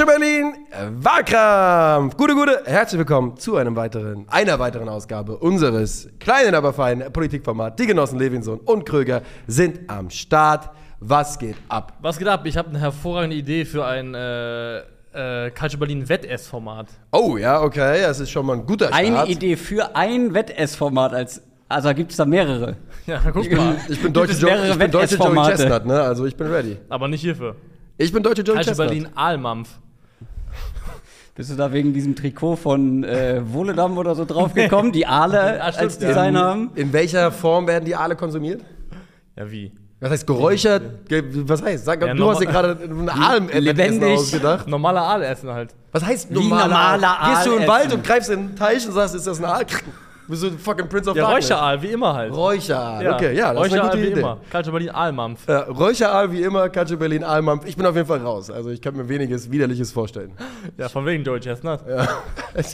Culture Berlin, Wahlkampf. Gute, gute, herzlich willkommen zu einem weiteren, einer weiteren Ausgabe unseres kleinen, aber feinen Politikformat. Die Genossen Levinson und Kröger sind am Start. Was geht ab? Was geht ab? Ich habe eine hervorragende Idee für ein äh, äh, Culture Berlin Wettessformat. Oh ja, okay, das ist schon mal ein guter Start. Eine Idee für ein Wettessformat als. Also gibt es da mehrere. Ja, guck mal. Ich bin Gibt deutsche, es jo mehrere ich bin deutsche Joey? Chestnut, ne? Also ich bin ready. Aber nicht hierfür. Ich bin deutsche Joey Chestnut. Berlin Aalmampf. Bist du da wegen diesem Trikot von äh, Wohledam oder so draufgekommen, die Aale stimmt, als ja. Design haben? In welcher Form werden die alle konsumiert? Ja, wie? Was heißt geräuchert? Ge was heißt? Sag, Ja, du hast dir gerade einen Aal Lebendig. ausgedacht. Normaler Aal essen halt. Was heißt Wie normaler, normaler Aal? Gehst du in den Wald und greifst in den Teich und sagst, ist das ein Aal? Bist du fucking Prince of Ja, Darkness? Räucheraal, wie immer halt. Räucheraal, okay, ja, das ist eine Räucheraal gute wie Idee. immer. Culture Berlin Aalmampf. Ja, Räucheraal wie immer, Katze Berlin, Aalmampf. Ich bin auf jeden Fall raus. Also ich kann mir weniges Widerliches vorstellen. Ja, von wegen Joey Chestnut.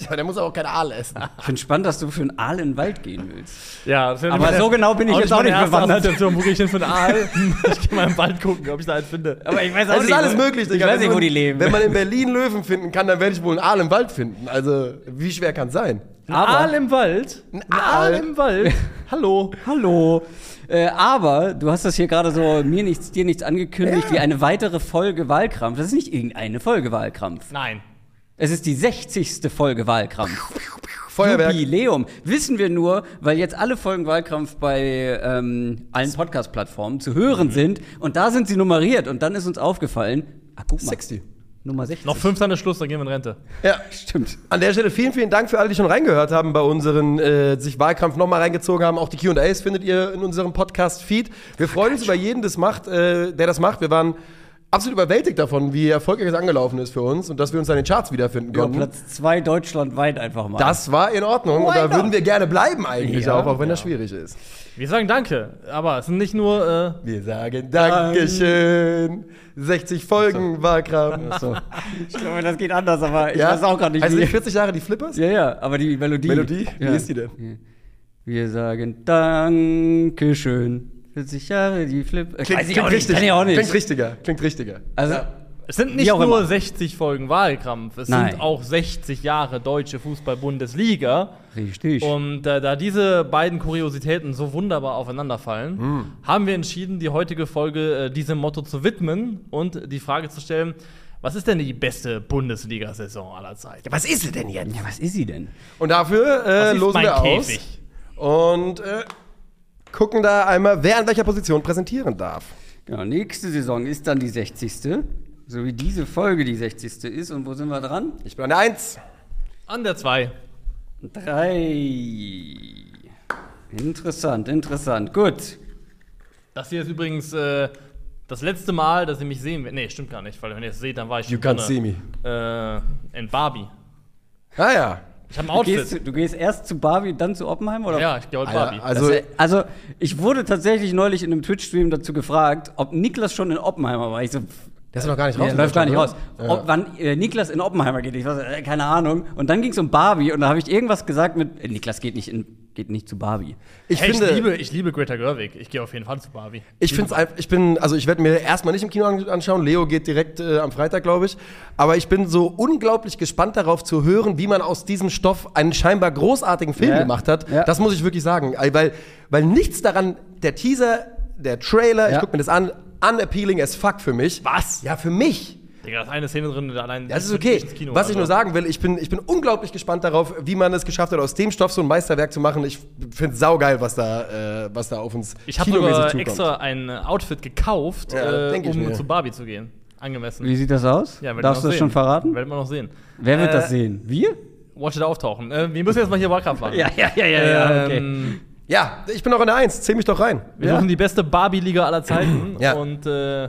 Ja, der muss aber auch kein Aal essen. Ich finde spannend, dass du für einen Aal in den Wald gehen willst. Ja, Aber so genau bin ich jetzt auch nicht bewandert. Wo gehe ich hin für einen Aal? ich gehe mal im Wald gucken, ob ich da einen finde. Aber ich weiß Es ist alles möglich, Ich Digga. weiß Wenn nicht, wo die leben. Wenn man in Berlin Löwen finden kann, dann werde ich wohl einen Aal im Wald finden. Also, wie schwer kann es sein? Ein Aber- Aal im Wald? Ein Aal Aal. im Wald? Hallo? Hallo. Äh, aber du hast das hier gerade so mir nichts, dir nichts angekündigt, Ja. wie eine weitere Folge Wahlkrampf. Das ist nicht irgendeine Folge Wahlkrampf. Nein. Es ist die 60. Folge Wahlkrampf. Feuerwerk. Jubiläum. Wissen wir nur, weil jetzt alle Folgen Wahlkampf bei ähm, allen Podcast-Plattformen zu Mhm. hören sind. Und da sind sie nummeriert. Und dann ist uns aufgefallen, ach guck mal, 60. Nummer 60. Noch fünf Tage Schluss, dann gehen wir in Rente. Ja, Stimmt. An der Stelle vielen, vielen Dank für alle, die schon reingehört haben bei unseren, äh, sich Wahlkampf nochmal reingezogen haben. Auch die QAs findet ihr in unserem Podcast-Feed. Wir freuen uns über jeden, das macht, äh, der das macht. Wir waren absolut überwältigt davon, wie erfolgreich es angelaufen ist für uns und dass wir uns an den Charts wiederfinden Ja, konnten. Platz 2 deutschlandweit einfach mal. Das war in Ordnung und Why da würden wir gerne bleiben eigentlich Ja. auch, auch wenn das schwierig ist. Wir sagen Danke, aber es sind nicht nur. Äh, Wir sagen Dankeschön. 60 Folgen Wahlkampf. so. Ich glaube, das geht anders, aber ich Ja? weiß auch gerade nicht, Also nicht 40 Jahre die Flippers? ja, ja, aber die Melodie. Melodie? Ja. Wie ist die denn? Wir sagen Dankeschön. 40 Jahre, die Flip. Ich Klingt, weiß ich klingt auch nicht, richtig. kann ich auch nicht. Klingt richtiger. Klingt richtiger. Also, es sind nicht nur immer. 60 Folgen Wahlkampf, es Nein. sind auch 60 Jahre deutsche Fußball-Bundesliga. richtig. Und äh, da diese beiden Kuriositäten so wunderbar aufeinanderfallen, Hm. haben wir entschieden, die heutige Folge äh, diesem Motto zu widmen und die Frage zu stellen: Was ist denn die beste Bundesliga-Saison aller Zeiten? Was ist sie denn jetzt? ja, was ist sie denn? Und dafür Was äh, ist losen mein wir aus Käfig? und äh, gucken da einmal, wer an welcher Position präsentieren darf. Genau, nächste Saison ist dann die 60. So wie diese Folge die 60. ist. Und wo sind wir dran? Ich bin an der 1. An der 2. Drei. Interessant, interessant. Gut. Das hier ist übrigens äh, das letzte Mal, dass ihr mich sehen werdet. Nee, stimmt gar nicht, weil wenn ihr es seht, dann war ich You can't see me. Äh, in Barbie. Ah ja. Ich habe ein Du Outfit. gehst, du gehst erst zu Barbie, dann zu Oppenheim? Oder? ja, ich gehe heute Barbie. also- Das, also, ich wurde tatsächlich neulich in einem Twitch-Stream dazu gefragt, ob Niklas schon in Oppenheimer war. Ich so, Der ist noch gar nicht raus. der läuft gar nicht raus. Ja. Ob, wann äh, Niklas in Oppenheimer geht, ich so, äh, keine Ahnung. Und dann ging es um Barbie und da habe ich irgendwas gesagt mit, äh, Niklas geht nicht, in, geht nicht zu Barbie. Ich hey, finde, ich, liebe, ich liebe Greta Gerwig. Ich gehe auf jeden Fall zu Barbie. Ich finde es ich bin, also ich werde mir erstmal nicht im Kino an- anschauen. Leo geht direkt äh, am Freitag, glaube ich. Aber ich bin so unglaublich gespannt darauf zu hören, wie man aus diesem Stoff einen scheinbar großartigen Film Ja. gemacht hat. Ja. Das muss ich wirklich sagen. Äh, Weil, weil nichts daran, der Teaser, der Trailer, ich Ja. gucke mir das an, unappealing as fuck für mich. Was? Ja, für mich. Digga, da ist eine Szene drin, allein. Das ist okay. ins Kino, Was ich also. nur sagen will, ich bin, ich bin unglaublich gespannt darauf, wie man es geschafft hat, aus dem Stoff so ein Meisterwerk zu machen. Ich finde es saugeil, was da, äh, was da auf uns Ich habe extra ein Outfit gekauft, Ja, äh, um zu Barbie zu gehen. Angemessen. Wie sieht das aus? Ja, Darfst du das sehen. schon verraten? Werden wir noch sehen. Wer wird Äh, das sehen? Wir? Watch it auftauchen. Äh, wir müssen jetzt mal hier Wahlkampf machen. ja, ja, ja, okay. Ähm, Ja, ich bin auch in der Eins. Zähl mich doch rein. Wir Ja. suchen die beste Barbie-Liga aller Zeiten. Ja. Und äh,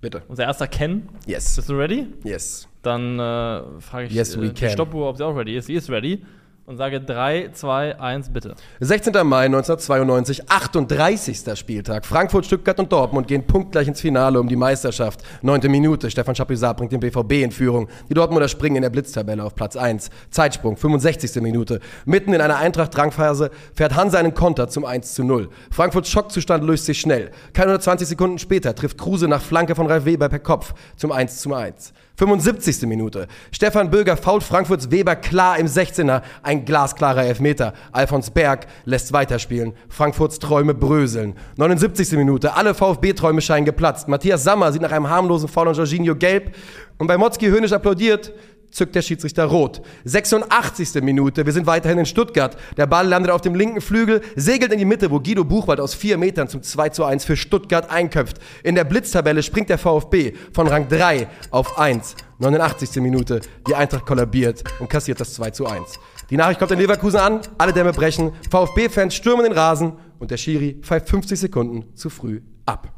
Bitte. unser erster Ken. Yes. Bist du ready? Yes. Dann äh, frage ich Yes, äh, die. Stoppuhr, ob sie auch ready ist. Sie ist ready. Und sage 3, 2, 1, bitte. 16. Mai 1992, 38. Spieltag. Frankfurt, Stuttgart und Dortmund gehen punktgleich ins Finale um die Meisterschaft. Neunte Minute, Stefan Chapuisat bringt den BVB in Führung. Die Dortmunder springen in der Blitztabelle auf Platz 1. Zeitsprung, 65. Minute. Mitten in einer Eintracht-Drangphase fährt Hansa einen Konter zum 1 zu 0. Frankfurts Schockzustand löst sich schnell. Keine 120 Sekunden später trifft Kruse nach Flanke von Ralf Weber per Kopf zum 1 zu 1. 75. Minute. Stefan Böger fault Frankfurts Weber klar im 16er. Ein glasklarer Elfmeter. Alfons Berg lässt weiterspielen. Frankfurts Träume bröseln. 79. Minute. Alle VfB-Träume scheinen geplatzt. Matthias Sammer sieht nach einem harmlosen Foul an Jorginho gelb. Und bei Motzki höhnisch applaudiert, zückt der Schiedsrichter rot. 86. Minute, wir sind weiterhin in Stuttgart. Der Ball landet auf dem linken Flügel, segelt in die Mitte, wo Guido Buchwald aus vier Metern zum 2 zu 1 für Stuttgart einköpft. In der Blitztabelle springt der VfB von Rang 3 auf 1. 89. Minute, die Eintracht kollabiert und kassiert das 2 zu 1. Die Nachricht kommt in Leverkusen an, alle Dämme brechen, VfB-Fans stürmen den Rasen und der Schiri pfeift 50 Sekunden zu früh ab.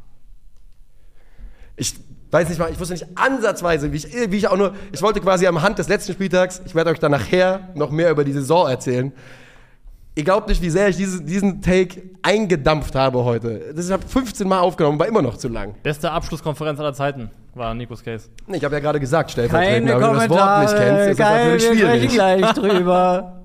Ich weiß nicht mal, ich wusste nicht ansatzweise, wie ich, wie ich auch nur, ich wollte quasi am Hand des letzten Spieltags, ich werde euch dann nachher noch mehr über die Saison erzählen. Ihr glaubt nicht, wie sehr ich diese, diesen Take eingedampft habe heute. Das, ich habe 15 Mal aufgenommen, war immer noch zu lang. Beste Abschlusskonferenz aller Zeiten war Nikos Case. Nee, Ich habe ja gerade gesagt, stellvertretend, Keine aber wenn du das Wort nicht kennst, ist das natürlich wir schwierig. gleich drüber.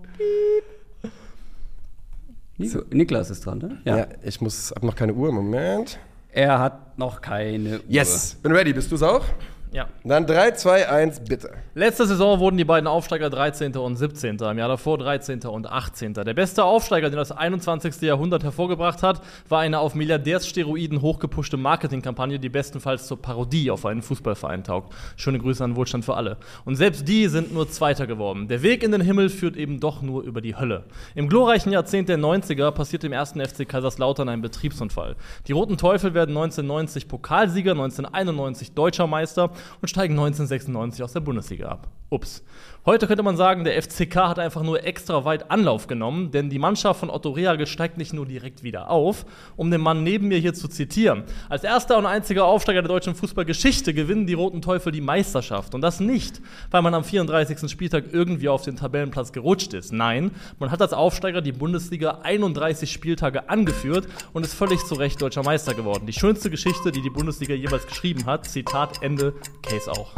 Nico, Niklas ist dran, ne? Ja. ich muss, hab noch keine Uhr, Moment. Er hat noch keine Uhr. Yes, bin ready, bist du's auch? Ja. Dann 3, 2, 1, bitte. Letzte Saison wurden die beiden Aufsteiger 13. und 17. Im Jahr davor 13. und 18. Der beste Aufsteiger, den das 21. Jahrhundert hervorgebracht hat, war eine auf Milliardärssteroiden hochgepushte Marketingkampagne, die bestenfalls zur Parodie auf einen Fußballverein taugt. Schöne Grüße an Wohlstand für alle. Und selbst die sind nur Zweiter geworden. Der Weg in den Himmel führt eben doch nur über die Hölle. Im glorreichen Jahrzehnt der 90er passiert im ersten FC Kaiserslautern ein Betriebsunfall. Die Roten Teufel werden 1990 Pokalsieger, 1991 Deutscher Meister und steigen 1996 aus der Bundesliga ab. Ups. Heute könnte man sagen, der FCK hat einfach nur extra weit Anlauf genommen, denn die Mannschaft von Otto Rehagel steigt nicht nur direkt wieder auf, um den Mann neben mir hier zu zitieren. Als erster und einziger Aufsteiger der deutschen Fußballgeschichte gewinnen die Roten Teufel die Meisterschaft. Und das nicht, weil man am 34. Spieltag irgendwie auf den Tabellenplatz gerutscht ist. Nein, man hat als Aufsteiger die Bundesliga 31 Spieltage angeführt und ist völlig zu Recht deutscher Meister geworden. Die schönste Geschichte, die die Bundesliga jemals geschrieben hat. Zitat Ende, Case auch.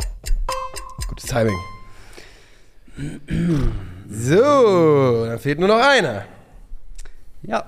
Gutes Timing. So, dann fehlt nur noch einer. Ja,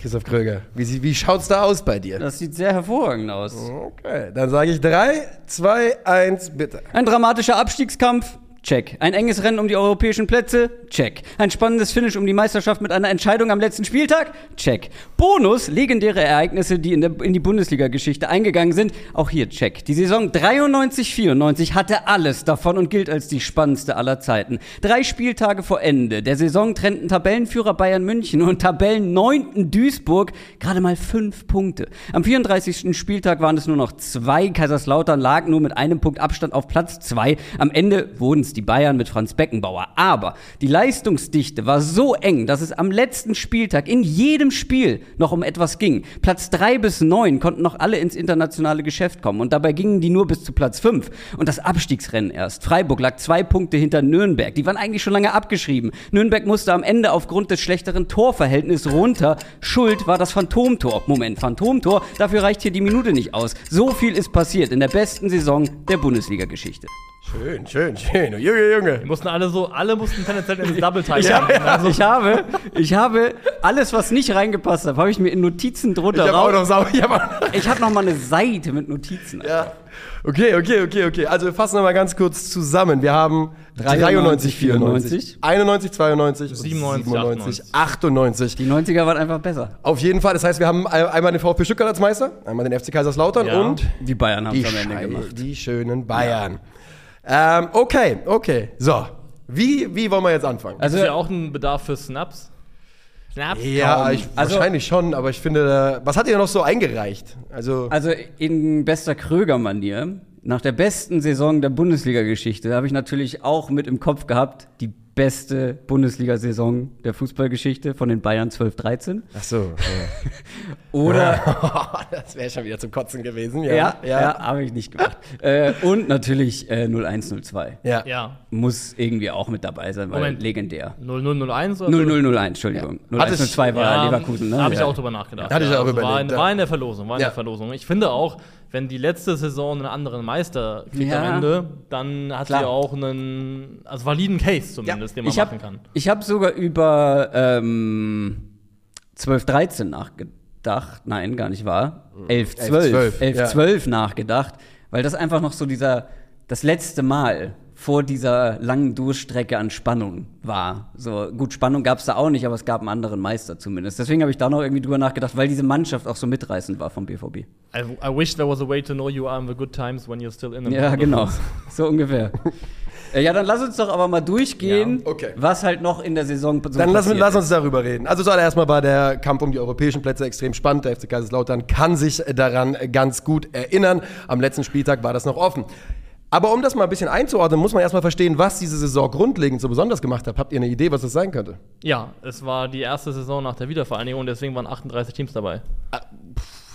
Christoph Kröger, wie, wie schaut's da aus bei dir? das sieht sehr hervorragend aus. Okay, dann sage ich 3, 2, 1, bitte. Ein dramatischer Abstiegskampf. Check. Ein enges Rennen um die europäischen Plätze? Check. Ein spannendes Finish um die Meisterschaft mit einer Entscheidung am letzten Spieltag? Check. Bonus, legendäre Ereignisse, die in, der, in die Bundesliga-Geschichte eingegangen sind? Auch hier check. Die Saison 93-94 hatte alles davon und gilt als die spannendste aller Zeiten. Drei Spieltage vor Ende der Saison trennten Tabellenführer Bayern München und Tabellenneunten Duisburg gerade mal fünf Punkte. Am 34. Spieltag waren es nur noch zwei. Kaiserslautern lag nur mit einem Punkt Abstand auf Platz zwei. Am Ende wurden es die Bayern mit Franz Beckenbauer. Aber die Leistungsdichte war so eng, dass es am letzten Spieltag in jedem Spiel noch um etwas ging. Platz drei bis neun konnten noch alle ins internationale Geschäft kommen. Und dabei gingen die nur bis zu Platz fünf. Und das Abstiegsrennen erst. Freiburg lag zwei Punkte hinter Nürnberg. Die waren eigentlich schon lange abgeschrieben. Nürnberg musste am Ende aufgrund des schlechteren Torverhältnisses runter. Schuld war das Phantomtor. Moment, Phantomtor? Dafür reicht hier die Minute nicht aus. So viel ist passiert in der besten Saison der Bundesliga-Geschichte. Schön, schön, schön. Junge, Junge. Die mussten alle so, alle mussten tendenziell ins Double Time. Ich, habe, Also, ich, habe, ich habe alles, was nicht reingepasst hat, habe ich mir in Notizen drunter Ich habe auch noch sauber. Ich hab habe noch mal eine Seite mit Notizen. ja. Okay, okay, okay, okay. Also wir fassen nochmal ganz kurz zusammen. Wir haben 93, 94, 91, 92, 97, 97, 98. Die 90er waren einfach besser. Auf jeden Fall. Das heißt, wir haben ein- einmal den VfB Stuttgart als Meister, einmal den FC Kaiserslautern Ja. und Die Bayern haben es am Ende gemacht. die schönen Bayern. Ähm, okay, okay. So. Wie, wie wollen wir jetzt anfangen? also, ist ja auch ein Bedarf für Snaps. Snaps? ja, ich, Also- wahrscheinlich schon, aber ich finde, was hat ihr noch so eingereicht? Also, also in bester Kröger-Manier, nach der besten Saison der Bundesliga-Geschichte, habe ich natürlich auch mit im Kopf gehabt, die beste Bundesliga-Saison der Fußballgeschichte von den Bayern 12-13. ach so. Ja. Oder das wäre schon wieder zum Kotzen gewesen. Ja, Ja, ja, habe ich nicht gemacht. äh, und natürlich äh, 0102. ja. Ja. Muss irgendwie auch mit dabei sein, weil Moment. legendär. 0001 oder 0001, Entschuldigung. Ich- 0102 war Ja, Leverkusen, ne? Habe ich Ja. auch drüber nachgedacht. Hatte ich auch also überlegt, War in, ja. war in der Verlosung, war in Ja. der Verlosung. Ich finde auch, wenn die letzte Saison einen anderen Meister kriegt Ja. am Ende, dann hat Klar. sie auch einen, also validen Case zumindest, den man Ich machen habe kann. ich hab sogar über ähm, 12, 13 nachgedacht. Nein, gar nicht wahr. 11, 12. 12, 11, ja. 12 nachgedacht, weil das einfach noch so dieser das letzte Mal vor dieser langen Durchstrecke an Spannung war. So gut, Spannung gab es da auch nicht, aber es gab einen anderen Meister zumindest. Deswegen habe ich da noch irgendwie drüber nachgedacht, weil diese Mannschaft auch so mitreißend war vom BVB. I, I wish there was a way to know you are in the good times when you're still in them. Ja, genau. So ungefähr. Äh, Ja, dann lass uns doch aber mal durchgehen, Ja, okay. was halt noch in der Saison so Dann lass, passiert lass uns darüber reden. Also zuallererst mal war der Kampf um die europäischen Plätze extrem spannend. Der FC Kaiserslautern kann sich daran ganz gut erinnern. Am letzten Spieltag war das noch offen. Aber um das mal ein bisschen einzuordnen, muss man erstmal verstehen, was diese Saison grundlegend so besonders gemacht hat. Habt ihr eine Idee, was das sein könnte? Ja, es war die erste Saison nach der Wiedervereinigung, deswegen waren 38 Teams dabei.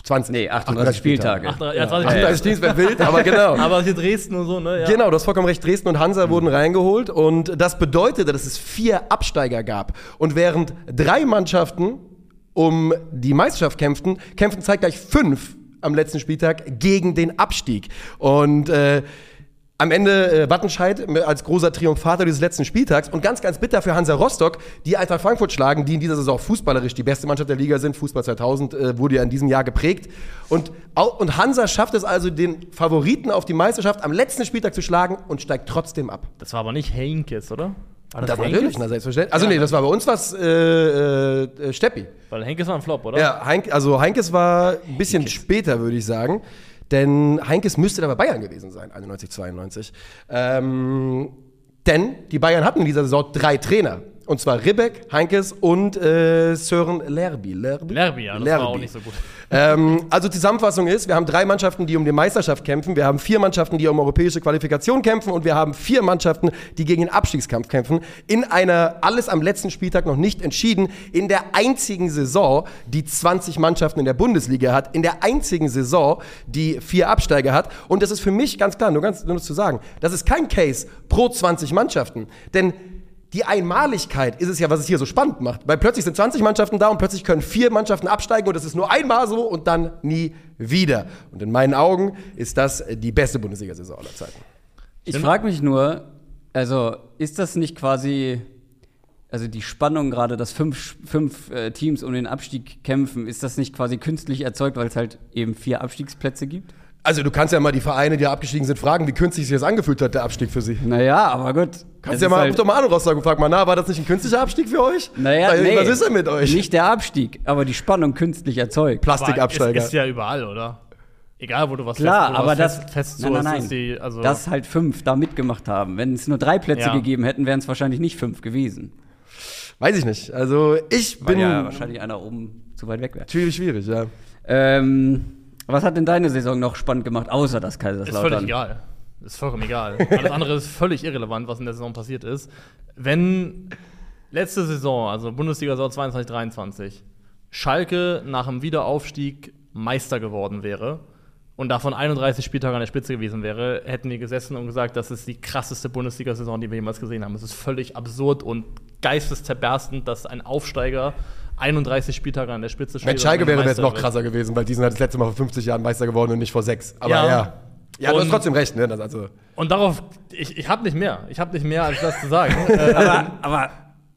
20. Nee, 38 Spieltage. 38, ja, 20 38 Teams wäre wild, aber genau. Aber hier Dresden und so, ne? Ja. Genau, du hast vollkommen recht. Dresden und Hansa wurden reingeholt und das bedeutete, dass es vier Absteiger gab. Und während drei Mannschaften um die Meisterschaft kämpften, kämpften zeitgleich fünf am letzten Spieltag gegen den Abstieg. Und äh, am Ende äh, Wattenscheid als großer Triumphator dieses letzten Spieltags und ganz, ganz bitter für Hansa Rostock, die Eintracht Frankfurt schlagen, die in dieser Saison fußballerisch die beste Mannschaft der Liga sind. Fußball 2000 äh, wurde ja in diesem Jahr geprägt. Und, und Hansa schafft es also, den Favoriten auf die Meisterschaft am letzten Spieltag zu schlagen und steigt trotzdem ab. Das war aber nicht Heinkes, oder? War Das war Heinkes? natürlich, na selbstverständlich. Also nee, das war bei uns was äh, äh, Steppi. Weil Heinkes war ein Flop, oder? Ja, Heink, also Heinkes war ein bisschen später, würde ich sagen. Denn Heinkes müsste da bei Bayern gewesen sein, 91, 92. Ähm, denn die Bayern hatten in dieser Saison drei Trainer. Und zwar Ribbeck, Heinkes und äh, Sören Lerby. Lerby, Lerby, ja, das war auch nicht so gut. Ähm, also Zusammenfassung ist, wir haben drei Mannschaften, die um die Meisterschaft kämpfen, wir haben vier Mannschaften, die um europäische Qualifikation kämpfen und wir haben vier Mannschaften, die gegen den Abstiegskampf kämpfen. In einer, alles am letzten Spieltag noch nicht entschieden, in der einzigen Saison, die 20 Mannschaften in der Bundesliga hat, in der einzigen Saison, die vier Absteiger hat. Und das ist für mich ganz klar, nur ganz nur zu sagen, das ist kein Case pro 20 Mannschaften. Denn die Einmaligkeit ist es ja, was es hier so spannend macht. Weil plötzlich sind 20 Mannschaften da und plötzlich können vier Mannschaften absteigen und das ist nur einmal so und dann nie wieder. Und in meinen Augen ist das äh, die beste Bundesliga-Saison aller Zeiten. Ich frage mich nur, also ist das nicht quasi, also die Spannung gerade, dass fünf, fünf äh, Teams um den Abstieg kämpfen, ist das nicht quasi künstlich erzeugt, weil es halt eben vier Abstiegsplätze gibt? Also du kannst ja mal die Vereine, die abgestiegen sind, fragen, wie künstlich sich das angefühlt hat, der Abstieg für sie. Naja, aber gut. Kannst Es ja mal halt, doch mal an Rostock und frag mal, na, war das nicht ein künstlicher Abstieg für euch? naja, Weil, nee, Was ist denn mit euch? Nicht der Abstieg, aber die Spannung künstlich erzeugt. Plastikabsteiger. Ist, ist ja überall, oder? Egal, wo du was Klar, fest, aber was das, fest, fest nein, nein, nein, ist die, also dass halt fünf da mitgemacht haben. Wenn es nur drei Plätze Ja. gegeben hätten, wären es wahrscheinlich nicht fünf gewesen. Weiß ich nicht. Also ich Weil bin ja wahrscheinlich einer oben zu weit weg wäre. schwierig, schwierig, ja. Ähm, was hat denn deine Saison noch spannend gemacht, außer das ist Kaiserslautern? völlig egal. Ist vollkommen egal. Alles andere ist völlig irrelevant, was in der Saison passiert ist. Wenn letzte Saison, also Bundesliga-Saison 22, 23, Schalke nach dem Wiederaufstieg Meister geworden wäre und davon 31 Spieltage an der Spitze gewesen wäre, hätten wir gesessen und gesagt, das ist die krasseste Bundesliga-Saison, die wir jemals gesehen haben. Es ist völlig absurd und geisteszerberstend, dass ein Aufsteiger 31 Spieltage an der Spitze steht. Wenn und Schalke wäre, es noch krasser gewesen, weil die sind halt das letzte Mal vor 50 Jahren Meister geworden und nicht vor sechs. Aber Ja. ja. Ja, du hast Und- trotzdem recht, ne? Das also, Und darauf, ich, ich habe nicht mehr. Ich habe nicht mehr, als das zu sagen. aber, aber,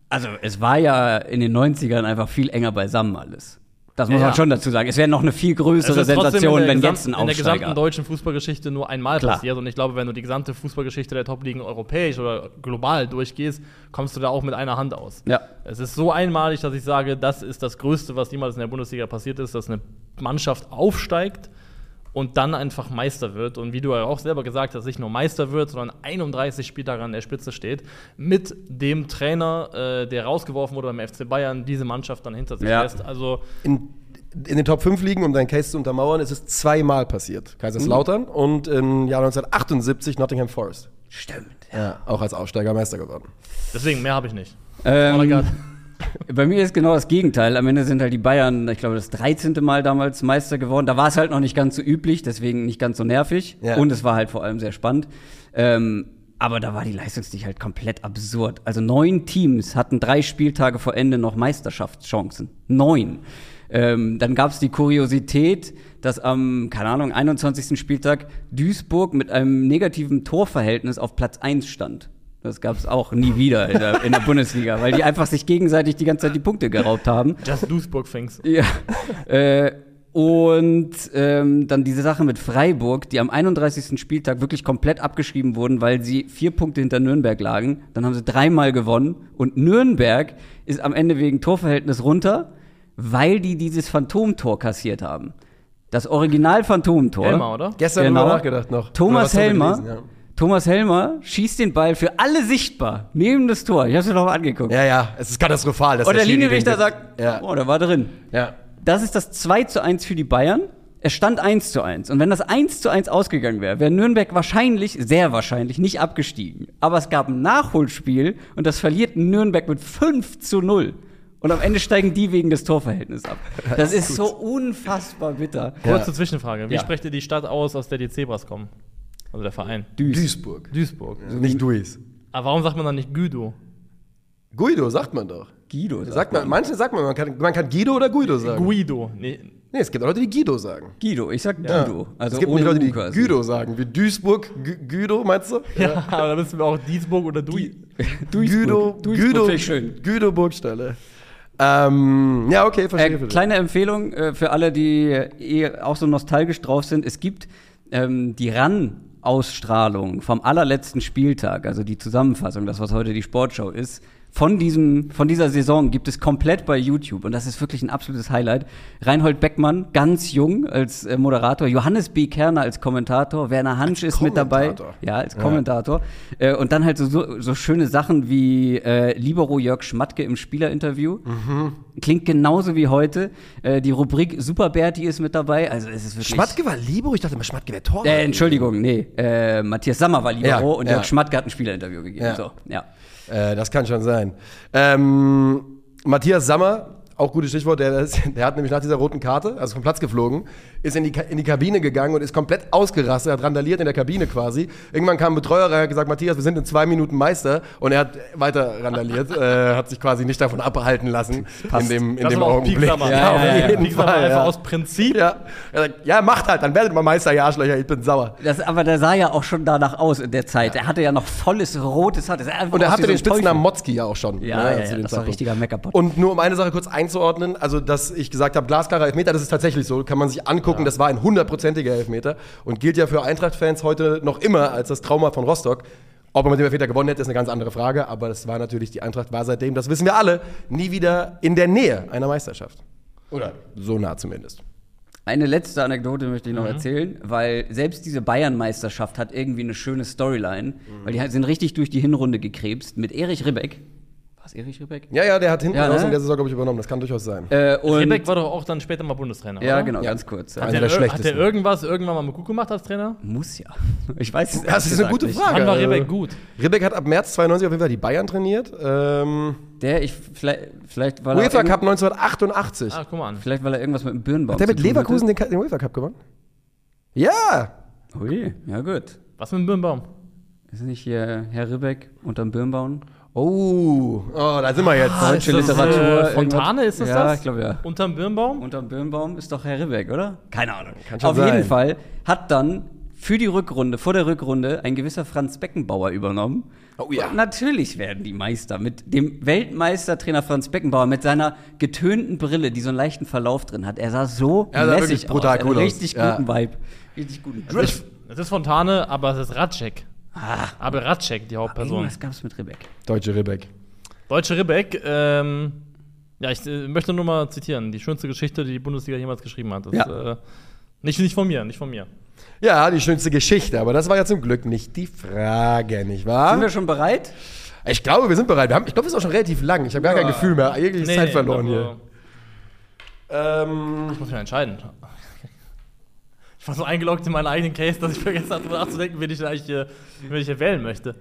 also es war ja in den 90ern einfach viel enger beisammen alles. Das muss Ja, man schon dazu sagen. Es wäre noch eine viel größere Sensation, wenn jetzt ein in der gesamten Aufsteiger. deutschen Fußballgeschichte nur einmal Klar. passiert. Und ich glaube, wenn du die gesamte Fußballgeschichte der Top-Ligen europäisch oder global durchgehst, kommst du da auch mit einer Hand aus. Ja. Es ist so einmalig, dass ich sage, das ist das Größte, was jemals in der Bundesliga passiert ist, dass eine Mannschaft aufsteigt und dann einfach Meister wird. Und wie du ja auch selber gesagt hast, nicht nur Meister wird, sondern 31 Spieltage an der Spitze steht, mit dem Trainer, äh, der rausgeworfen wurde beim FC Bayern, diese Mannschaft dann hinter sich Ja. lässt. Also in, in den Top 5 Ligen, um deinen Case zu untermauern, ist es zweimal passiert. Kaiserslautern und im Jahr 1978 Nottingham Forest. Stimmt. Ja, auch als Aufsteiger Meister geworden. deswegen, mehr habe ich nicht. Oh. Ähm, bei mir ist genau das Gegenteil. Am Ende sind halt die Bayern, ich glaube, das 13. Mal damals Meister geworden. Da war es halt noch nicht ganz so üblich, deswegen nicht ganz so nervig. Ja. Und es war halt vor allem sehr spannend. Ähm, aber da war die Leistungsdichte halt komplett absurd. Also neun Teams hatten drei Spieltage vor Ende noch Meisterschaftschancen. Neun. Ähm, dann gab es die Kuriosität, dass am, keine Ahnung, 21. Spieltag Duisburg mit einem negativen Torverhältnis auf Platz 1 stand. Das gab es auch nie wieder in der, in der Bundesliga, weil die einfach sich gegenseitig die ganze Zeit die Punkte geraubt haben. Just Duisburg things. Ja. äh, Und ähm, dann diese Sache mit Freiburg, die am 31. Spieltag wirklich komplett abgeschrieben wurden, weil sie vier Punkte hinter Nürnberg lagen. Dann haben sie dreimal gewonnen. Und Nürnberg ist am Ende wegen Torverhältnis runter, weil die dieses Phantomtor kassiert haben. Das Original-Phantomtor. Helmer, oder? Gestern Genau. drüber nachgedacht noch. Thomas haben wir Helmer. gelesen, ja. Thomas Helmer schießt den Ball für alle sichtbar neben das Tor. Ich hab's mir noch mal angeguckt. Ja, ja, es ist katastrophal. dass Und der Schiri Linienrichter sagt, Ja. oh, der war drin. ja. Das ist das 2 zu 1 für die Bayern. Es stand 1 zu 1. Und wenn das 1 zu 1 ausgegangen wäre, wäre Nürnberg wahrscheinlich, sehr wahrscheinlich, nicht abgestiegen. Aber es gab ein Nachholspiel und das verliert Nürnberg mit 5 zu 0. Und am Ende steigen die wegen des Torverhältnisses ab. Das ist so unfassbar bitter. Kurze Zwischenfrage. Wie Ja. sprecht ihr die Stadt aus, aus der die Zebras kommen? Also der Verein. Duisburg. Duisburg. Nicht Duis. Aber warum sagt man dann nicht Guido? Guido sagt man doch. Guido. Sagt man, manche sagt man, man kann, man kann Guido oder Guido sagen. Guido. Nee, nee, es gibt auch Leute, die Guido sagen. Guido, ich sag Ja. Guido. Also es gibt Leute, die quasi. Guido sagen. Wie Duisburg, Gü- Guido, meinst du? ja, aber da müssen wir auch Duisburg oder Dui. Duisburg. Guido, Duisburg Guido, schön. Guido Burgstalle. Ähm, ja, okay, verstehe. Äh, kleine Empfehlung äh, für alle, die eh auch so nostalgisch drauf sind. Es gibt ähm, die RAN-Ausstrahlung vom allerletzten Spieltag, also die Zusammenfassung, das, was heute die Sportschau ist. Von, diesem, von dieser Saison gibt es komplett bei YouTube und das ist wirklich ein absolutes Highlight. Reinhold Beckmann, ganz jung als äh, Moderator, Johannes B. Kerner als Kommentator, Werner Hansch ist mit dabei. Ja, als Kommentator. Äh, und dann halt so, so, so schöne Sachen wie äh, Libero Jörg Schmatke im Spielerinterview. Klingt genauso wie heute. Äh, die Rubrik Super Berti ist mit dabei. Also es ist wirklich. Schmatke war Libero? Ich dachte immer, Schmatke wäre Tor. Äh, Entschuldigung, nee. Äh, Matthias Sammer war Libero Ja, und ja. Jörg Schmatke hat ein Spielerinterview gegeben. Ja. So, ja. Äh, das kann schon sein. Ähm, Matthias Sammer, auch gutes Stichwort, der, ist- der hat nämlich nach dieser roten Karte, also vom Platz geflogen, ist in die, in die Kabine gegangen und ist komplett ausgerastet, hat randaliert in der Kabine quasi. Irgendwann kam ein Betreuer rein, hat gesagt, Matthias, wir sind in zwei Minuten Meister und er hat weiter randaliert, äh, hat sich quasi nicht davon abhalten lassen in dem, in Das dem war auch Augenblick. Ja, auf ja, ja. jeden Pieksammer Fall. einfach Ja. aus Prinzip. Ja. Er sagt, ja, macht halt, dann werdet mal Meister, ihr Arschlöcher, ich bin sauer. Das, aber der sah ja auch schon danach aus in der Zeit. Er hatte ja noch volles rotes Haar. Und er hatte den ein Teufel. Spitznamen Motzki ja auch schon. Ja, ne, ja, zu ja, dem das war Zeitpunkt. richtiger Meckerpot. Und nur um eine Sache kurz einzuordnen, also dass ich gesagt habe, glasklarer Elfmeter, das ist tatsächlich so, kann man sich angucken, das war ein hundertprozentiger Elfmeter und gilt ja für Eintracht-Fans heute noch immer als das Trauma von Rostock. Ob er mit dem Elfmeter gewonnen hätte, ist eine ganz andere Frage, aber das war natürlich, die Eintracht war seitdem, das wissen wir alle, nie wieder in der Nähe einer Meisterschaft. Oder so nah zumindest. Eine letzte Anekdote möchte Mhm. ich noch erzählen, weil selbst diese Bayern-Meisterschaft hat irgendwie eine schöne Storyline, Mhm. weil die sind richtig durch die Hinrunde gekrebst mit Erich Ribbeck. Was, Erich Ribbeck? Ja, ja, der hat hinten Ja, raus ne? in der Saison, glaube ich, übernommen, das kann durchaus sein. Äh, und Rebeck war doch auch dann später mal Bundestrainer. ja, oder? genau, Ja. ganz kurz. Einer Hat der der, ir- hat der irgendwas irgendwann mal mit gut gemacht als Trainer? Muss ja. Ich weiß es Das ist eine gute Frage. Wann war Also, Rebeck gut? Ribbeck hat ab März 92 auf jeden Fall die Bayern trainiert. Ähm, nicht. Der, ich, vielleicht, vielleicht, weil er UEFA Cup 1988. Ah, guck mal an. Vielleicht, weil er irgendwas mit dem Birnbaum Hat der mit Leverkusen den, den UEFA Cup gewonnen? Ja! Ui, ja gut. Was mit dem Birnbaum? Ist nicht hier Herr Ribbeck unterm Birnbaum? Oh, oh, da sind wir jetzt. Deutsche ist das, Literatur, Äh, Fontane ist das Ja, das? ich glaube ja. Unterm Birnbaum? Unterm Birnbaum ist doch Herr Ribbeck, oder? Keine Ahnung. Kann schon Auf sein. jeden Fall hat dann für die Rückrunde, vor der Rückrunde, ein gewisser Franz Beckenbauer übernommen. Oh ja. Und natürlich werden die Meister mit dem Weltmeistertrainer Franz Beckenbauer mit seiner getönten Brille, die so einen leichten Verlauf drin hat. Er sah so Er sah lässig wirklich brutal aus. Er hat cool aus. richtig Ja. guten Vibe. Richtig guten Es ist, es ist Fontane, aber es ist Ratschek. Ah, Aber Ratschek, die Hauptperson. irgendwas gab es mit Ribbeck. Deutsche Ribbeck. Deutsche Ribbeck, ähm, ja, ich äh, möchte nur mal zitieren. Die schönste Geschichte, die die Bundesliga jemals geschrieben hat. Das, Ja. äh, nicht, nicht von mir, nicht von mir. Ja, die schönste Geschichte, aber das war ja zum Glück nicht die Frage, nicht Sind wahr? wir schon bereit? Ich glaube, wir sind bereit. Wir haben, ich glaube, es ist auch schon relativ lang. Ich habe gar kein Gefühl mehr. Eigentlich ist Zeit verloren also, hier. Ähm, Ich muss mich entscheiden. Ich war so eingeloggt in meinen eigenen Case, dass ich vergessen habe, darüber nachzudenken, wen ich eigentlich hier, wen ich hier wählen möchte.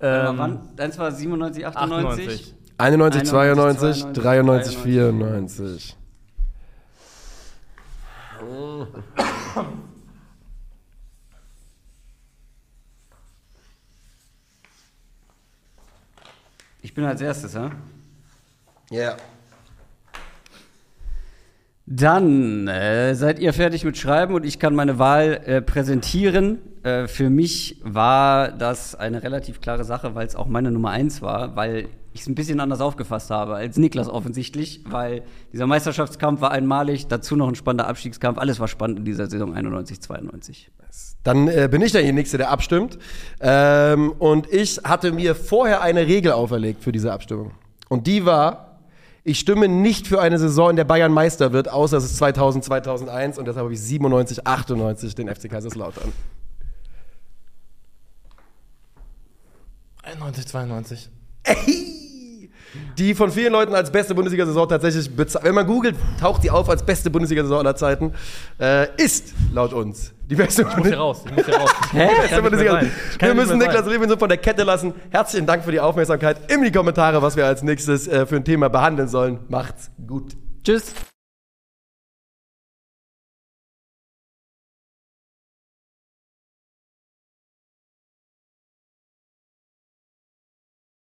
Ähm, wann? Deins war 97, 98. 98. 91, 92, 92, 93, 94. Ich bin als erstes, ja? Ja. Dann äh, seid ihr fertig mit Schreiben und ich kann meine Wahl äh, präsentieren. Äh, für mich war das eine relativ klare Sache, weil es auch meine Nummer eins war, weil ich es ein bisschen anders aufgefasst habe als Niklas offensichtlich, weil dieser Meisterschaftskampf war einmalig, dazu noch ein spannender Abstiegskampf. Alles war spannend in dieser Saison 91, 92. Dann äh, bin ich der Nächste, der abstimmt. Ähm, und ich hatte mir vorher eine Regel auferlegt für diese Abstimmung. Und die war, ich stimme nicht für eine Saison, in der Bayern Meister wird, außer es ist 2000, 2001. Und deshalb habe ich 97, 98 den FC Kaiserslautern. 91, 92. Die von vielen Leuten als beste Bundesliga-Saison tatsächlich bezahlt. Wenn man googelt, taucht die auf als beste Bundesliga-Saison aller Zeiten. Äh, ist laut uns die beste Ich muss hier raus. Ich muss raus. Hä? Wir müssen Niklas. Levinson von der Kette lassen. Herzlichen Dank für die Aufmerksamkeit. In die Kommentare, was wir als nächstes äh, für ein Thema behandeln sollen. Macht's gut. Tschüss.